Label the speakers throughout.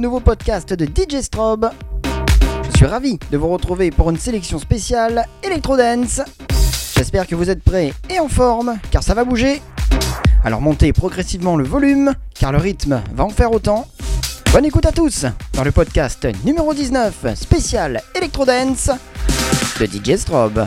Speaker 1: nouveau podcast de DJ Strobe. Je suis ravi de vous retrouver pour une sélection spéciale Electro Dance. J'espère que vous êtes prêts et en forme, car ça va bouger. Alors montez progressivement le volume, car le rythme va en faire autant. Bonne écoute à tous dans le podcast numéro 19 spécial Electro Dance de DJ Strobe.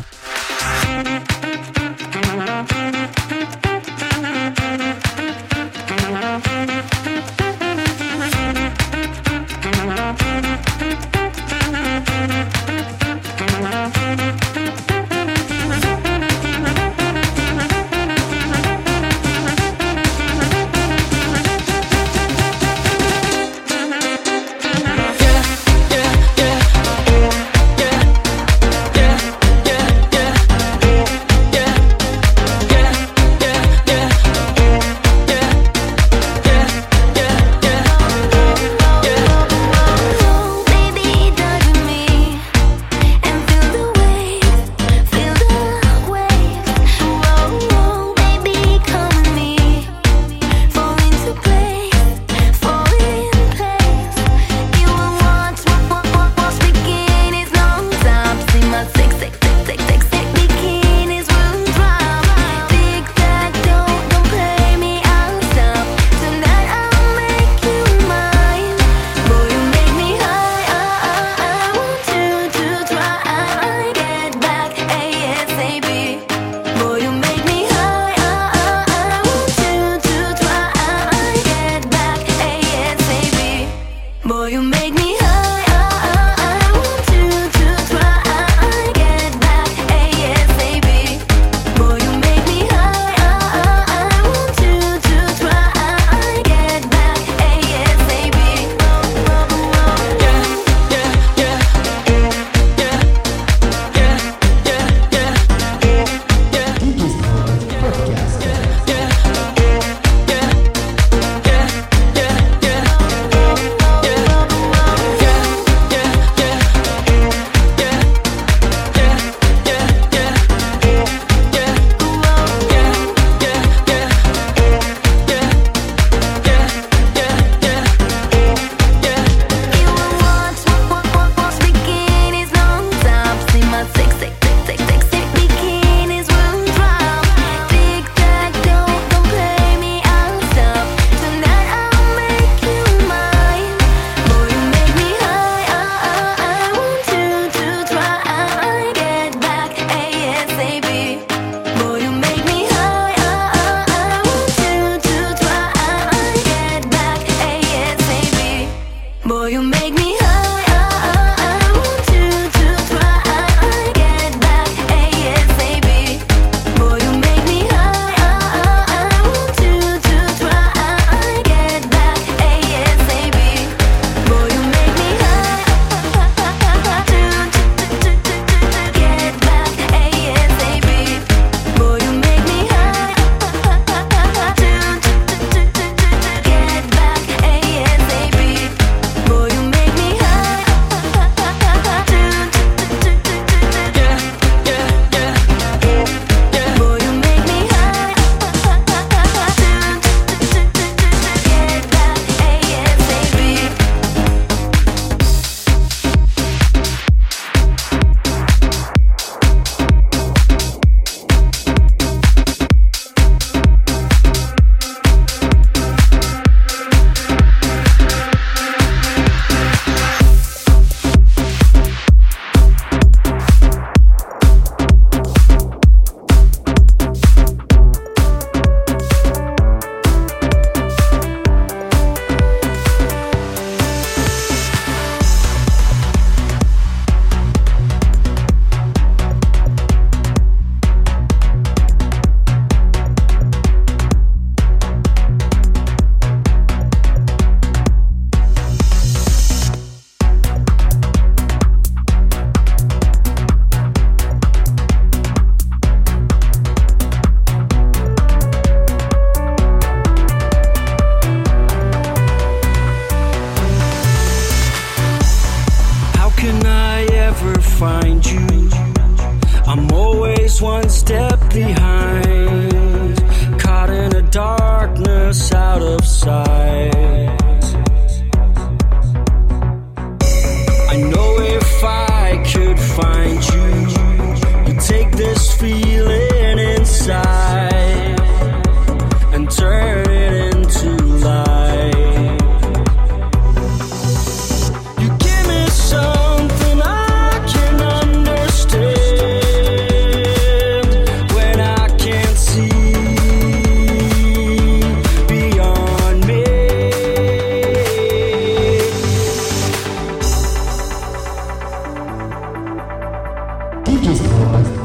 Speaker 2: Geekest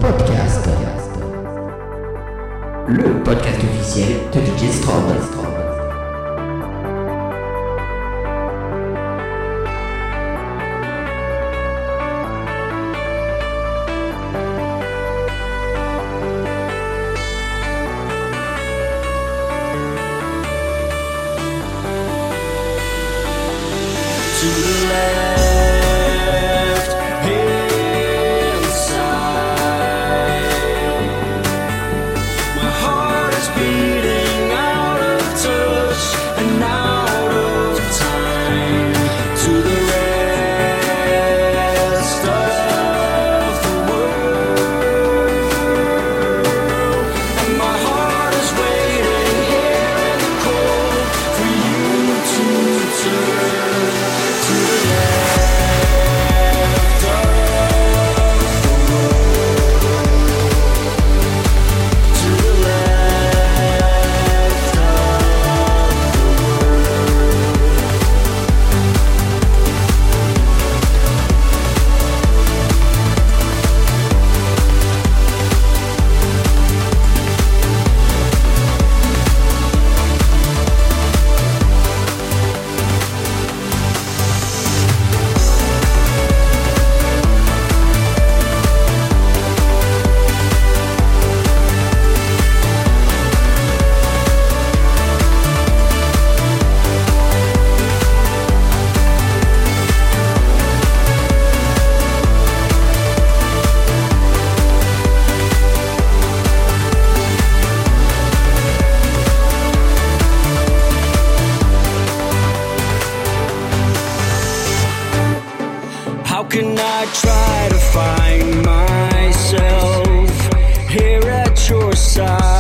Speaker 2: Podcast.
Speaker 3: Le
Speaker 2: podcast officiel de DJ Strobe.
Speaker 4: I try to find myself here at your side.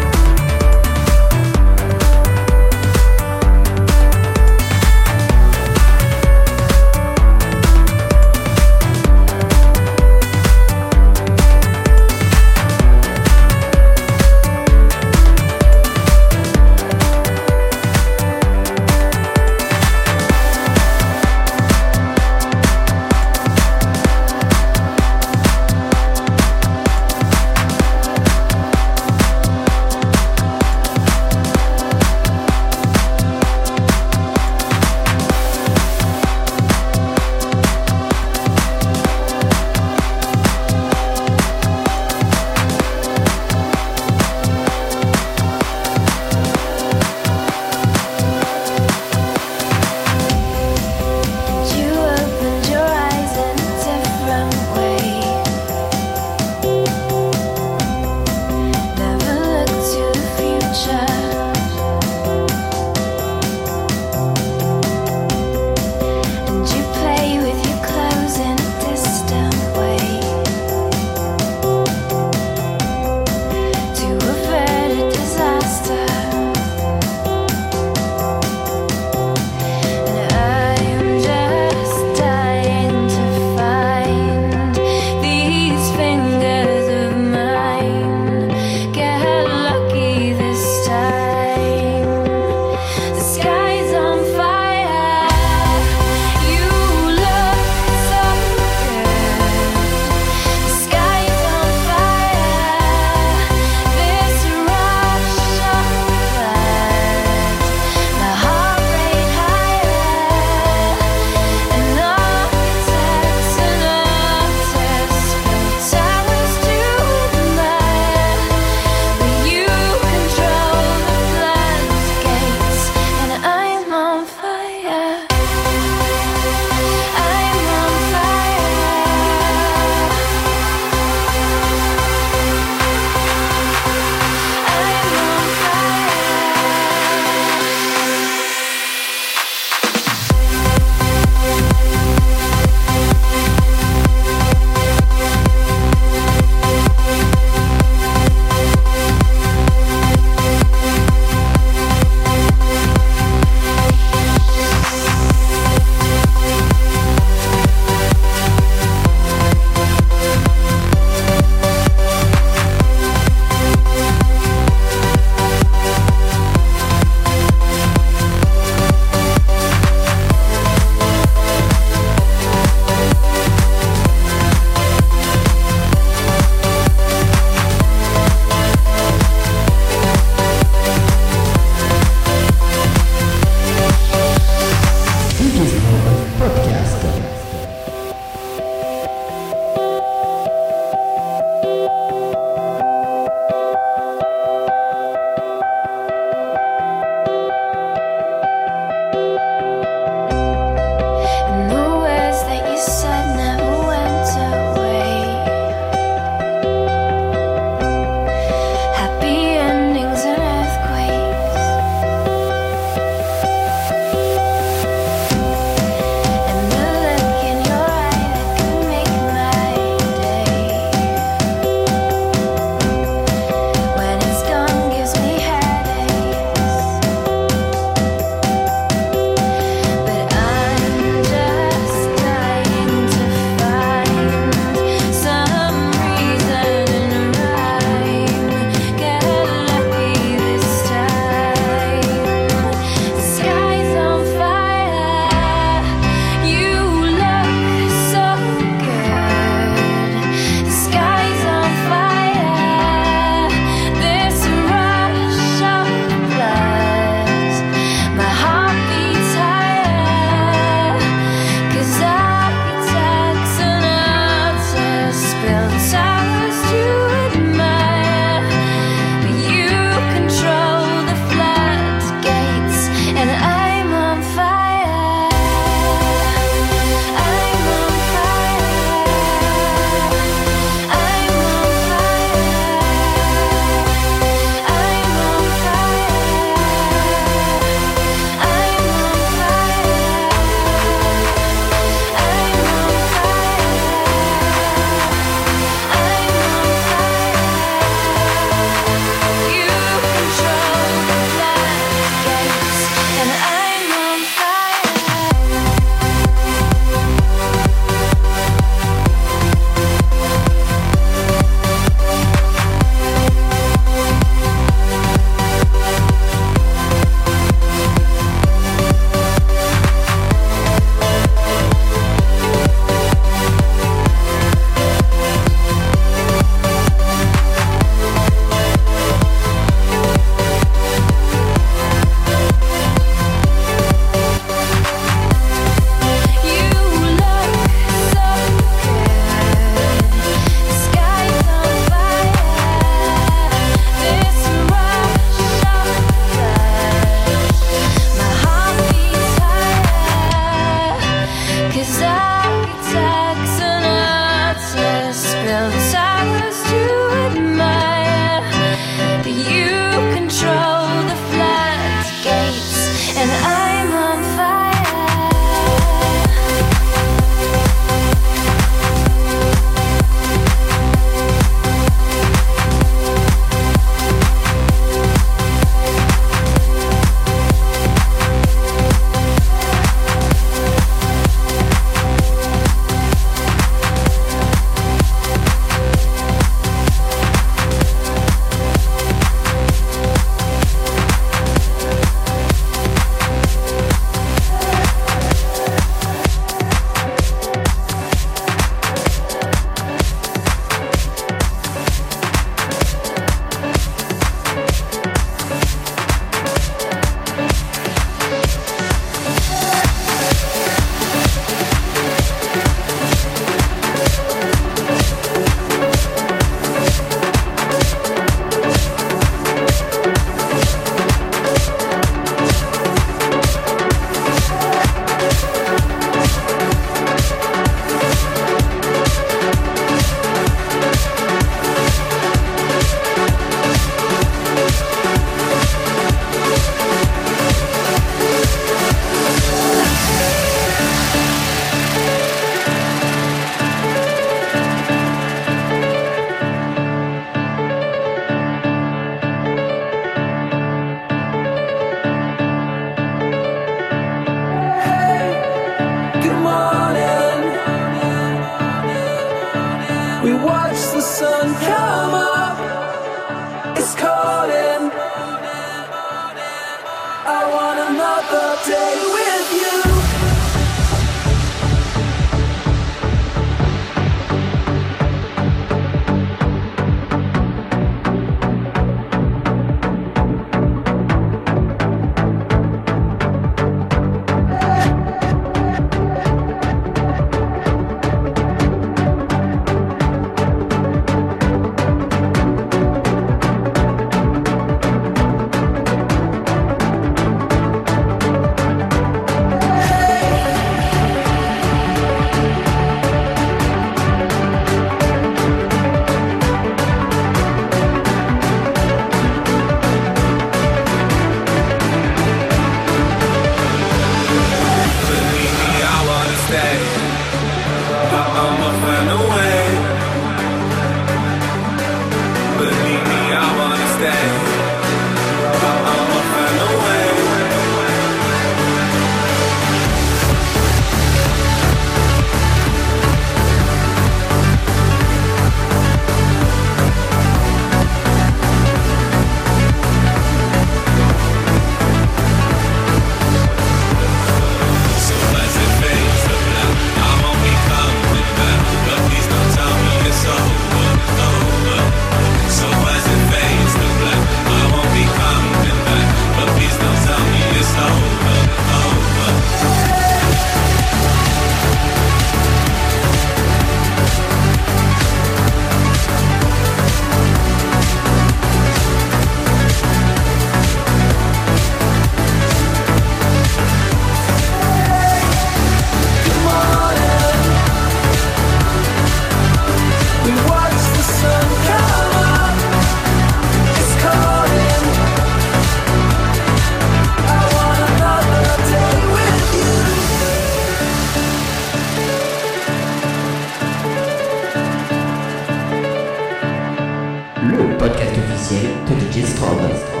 Speaker 4: le podcast officiel de
Speaker 5: DJ Strobe.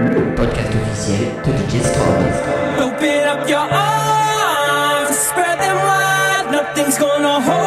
Speaker 5: Le podcast officiel de DJ Strobe. Open up
Speaker 6: your arms, spread them wide, nothing's gonna hold.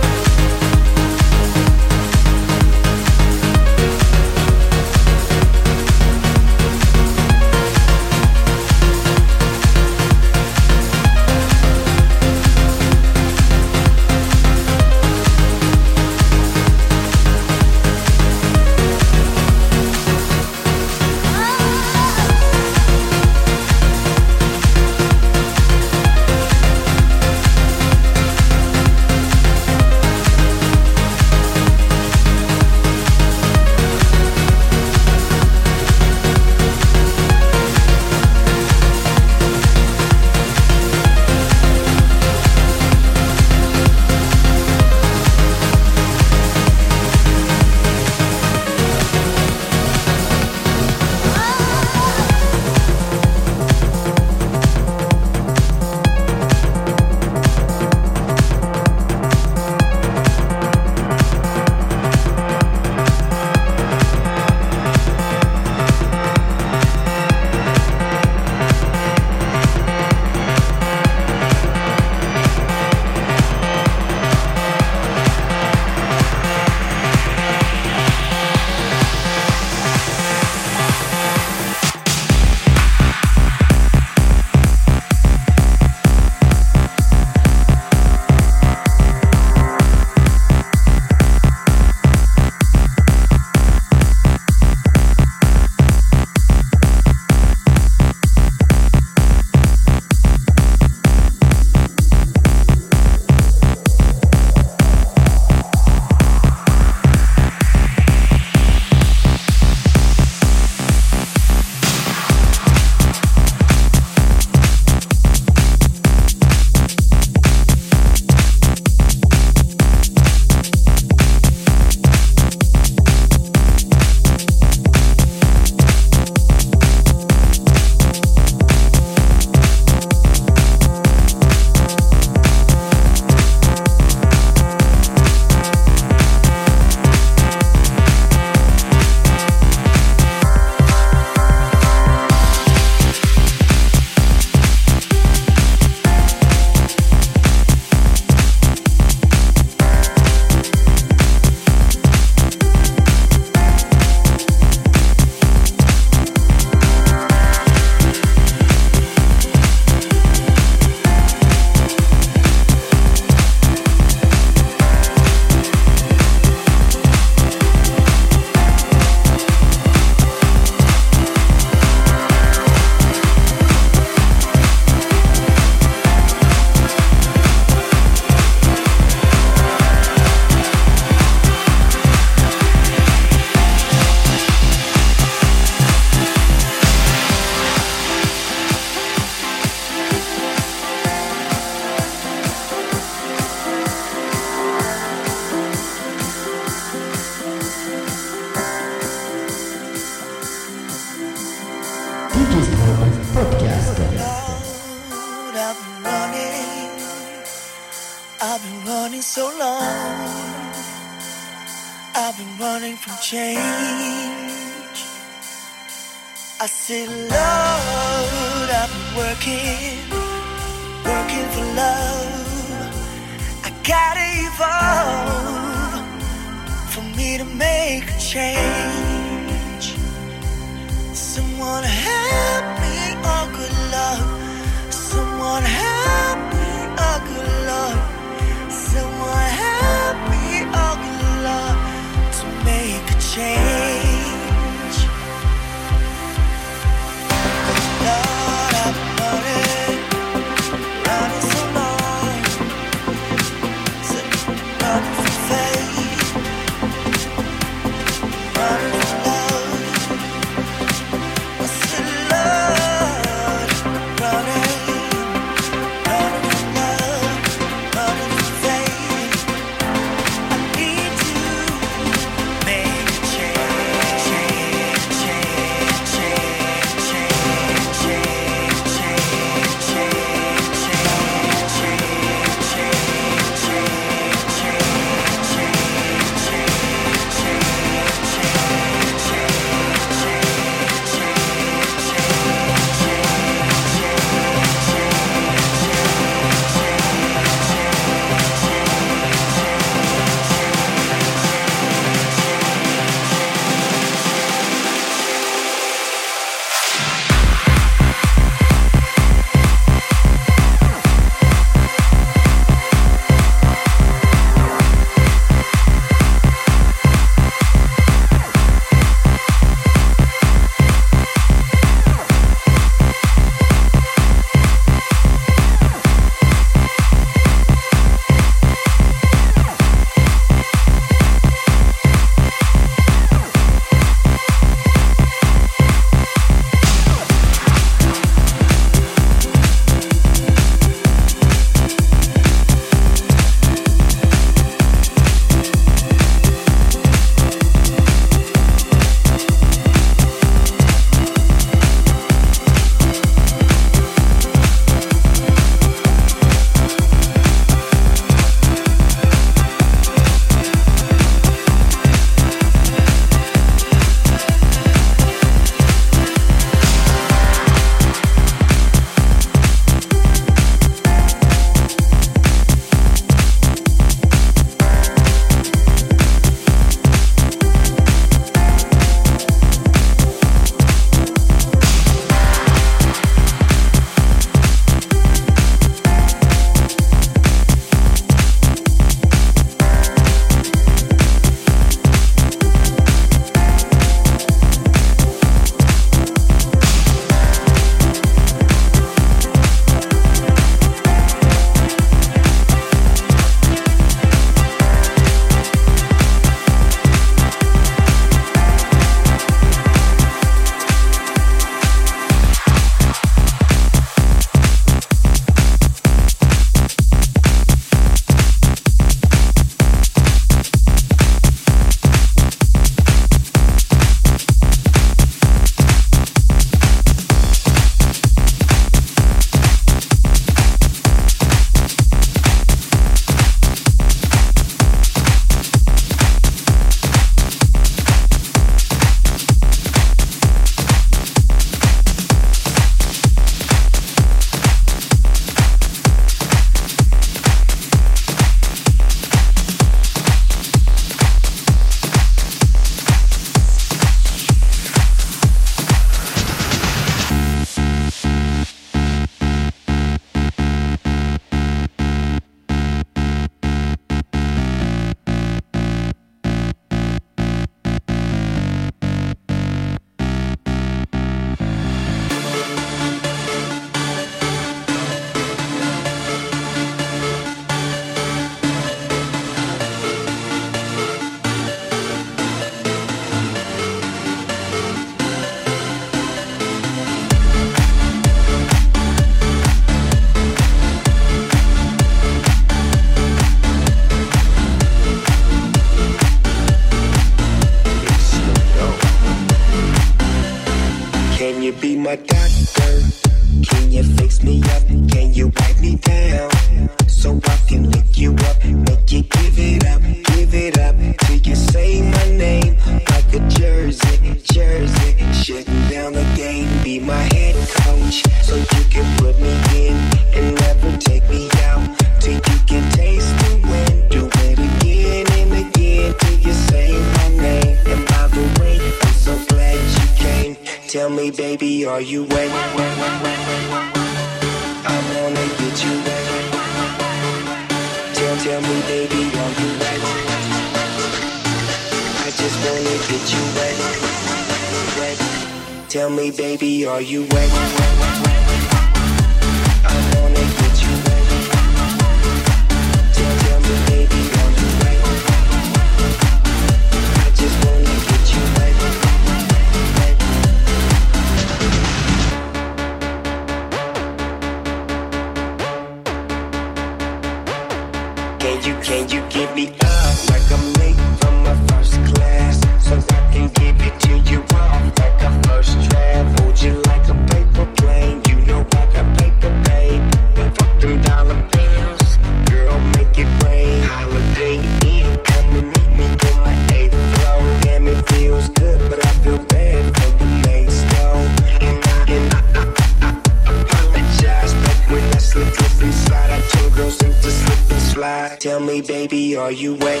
Speaker 6: Tell me, baby, are you wet?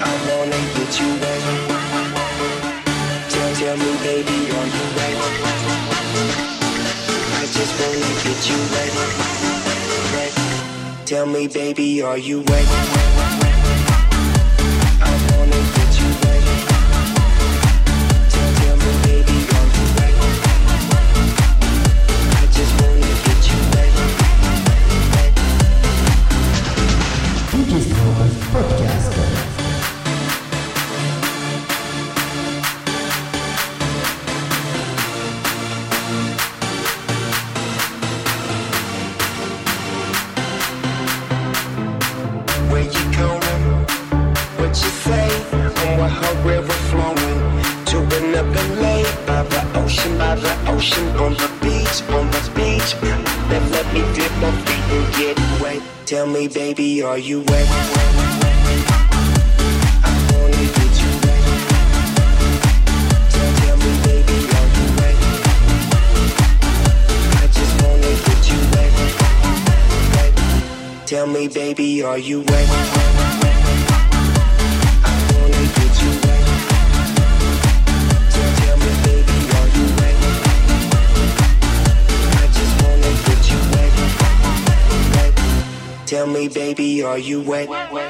Speaker 6: I wanna get you wet. Tell, tell me, baby, are you wet? I just wanna get you wet. Tell me, baby, are you wet? me, baby, are you wet? I wanna get you tell me, baby, are you ready? I just wanna get you Tell me, baby, are you? me, baby, are you wet? wet, wet.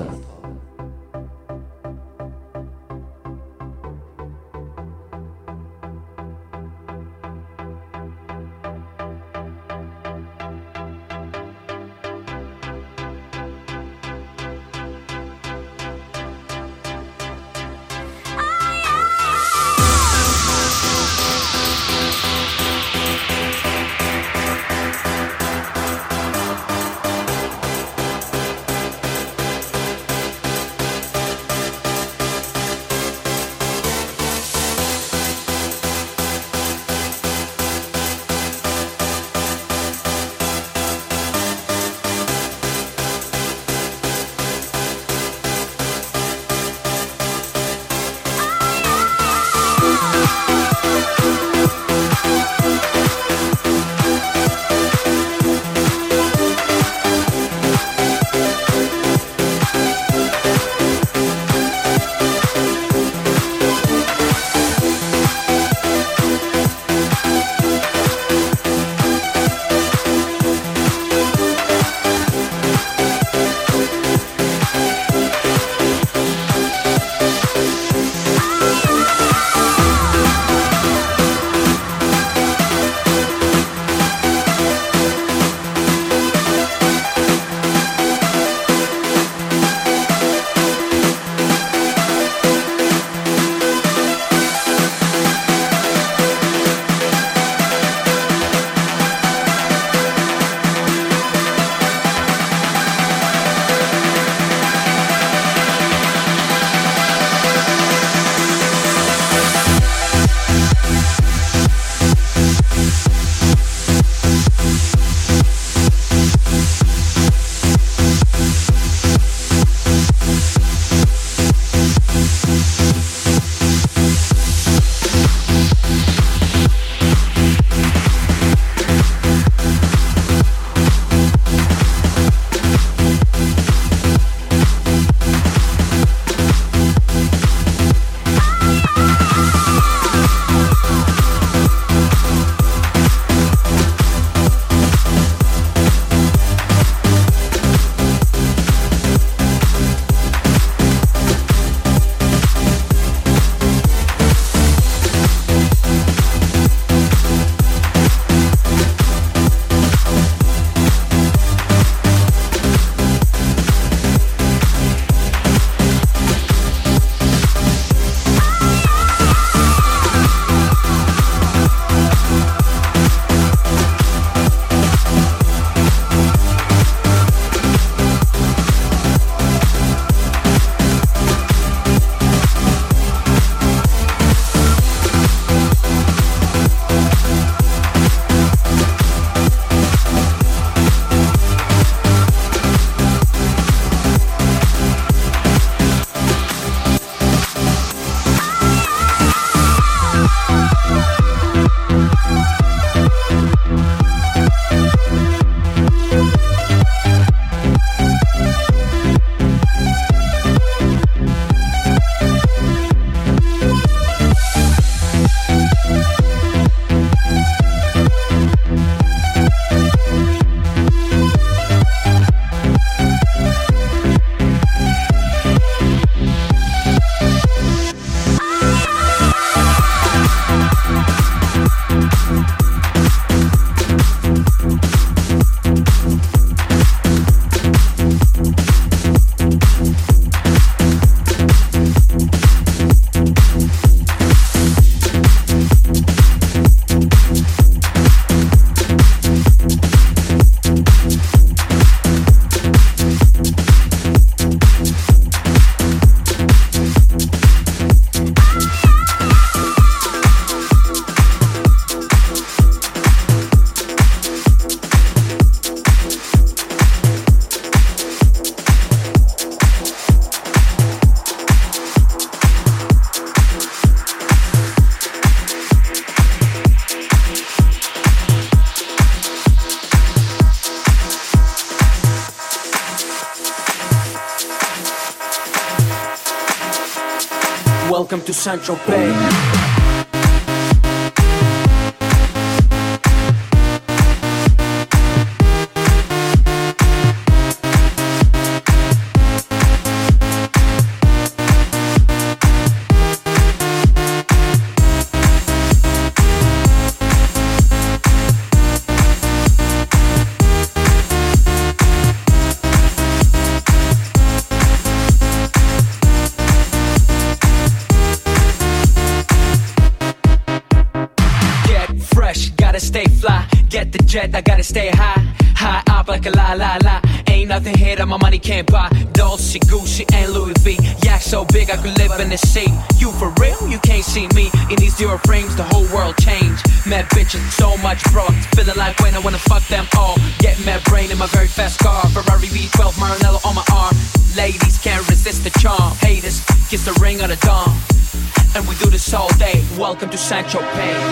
Speaker 7: Central Bay.
Speaker 1: To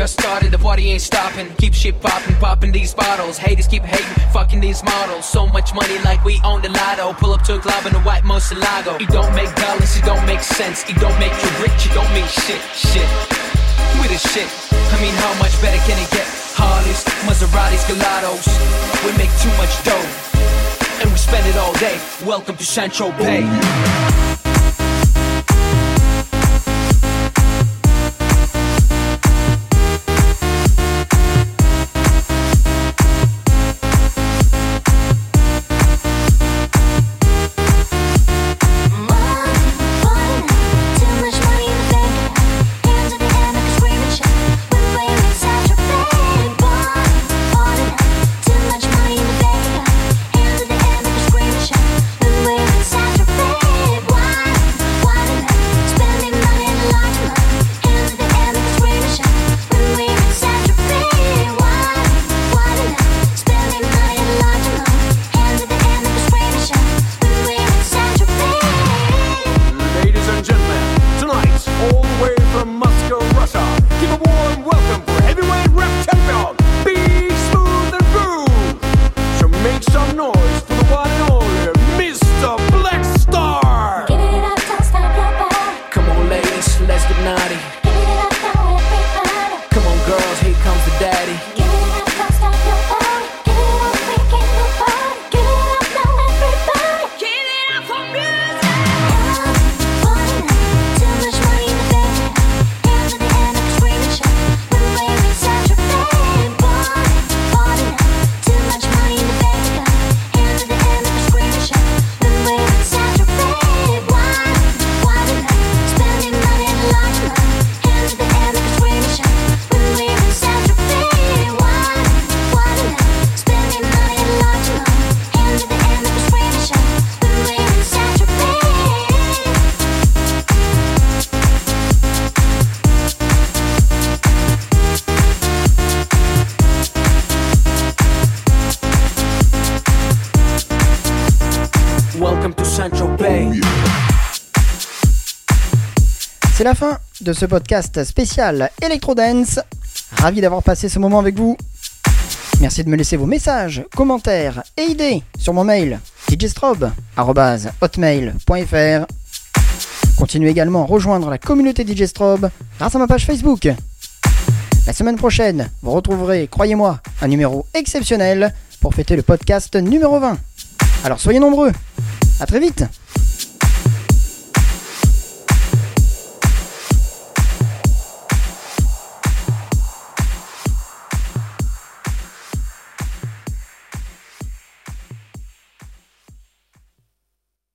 Speaker 1: just started, the party ain't stopping. Keep shit popping, popping these bottles. Haters keep hating, fucking these models. So much money like we own the lotto. Pull up to a club in a white Murciélago. It don't make dollars, it don't make sense. It don't make you rich, it don't mean shit, shit. We the shit. I mean, how much better can it get? Harleys, Maseratis, Gelatos. We make too much dough, and we spend it all day. Welcome to Sancho Bay.
Speaker 2: C'est la fin de ce podcast spécial Electro Dance. Ravi d'avoir passé ce moment avec vous. Merci de me laisser vos messages, commentaires et idées sur mon mail djstrobe.hotmail.fr Continuez également à rejoindre la communauté DJ Strobe grâce à ma page Facebook. La semaine prochaine, vous retrouverez, croyez-moi, un numéro exceptionnel pour fêter le podcast numéro 20. Alors soyez nombreux. À très vite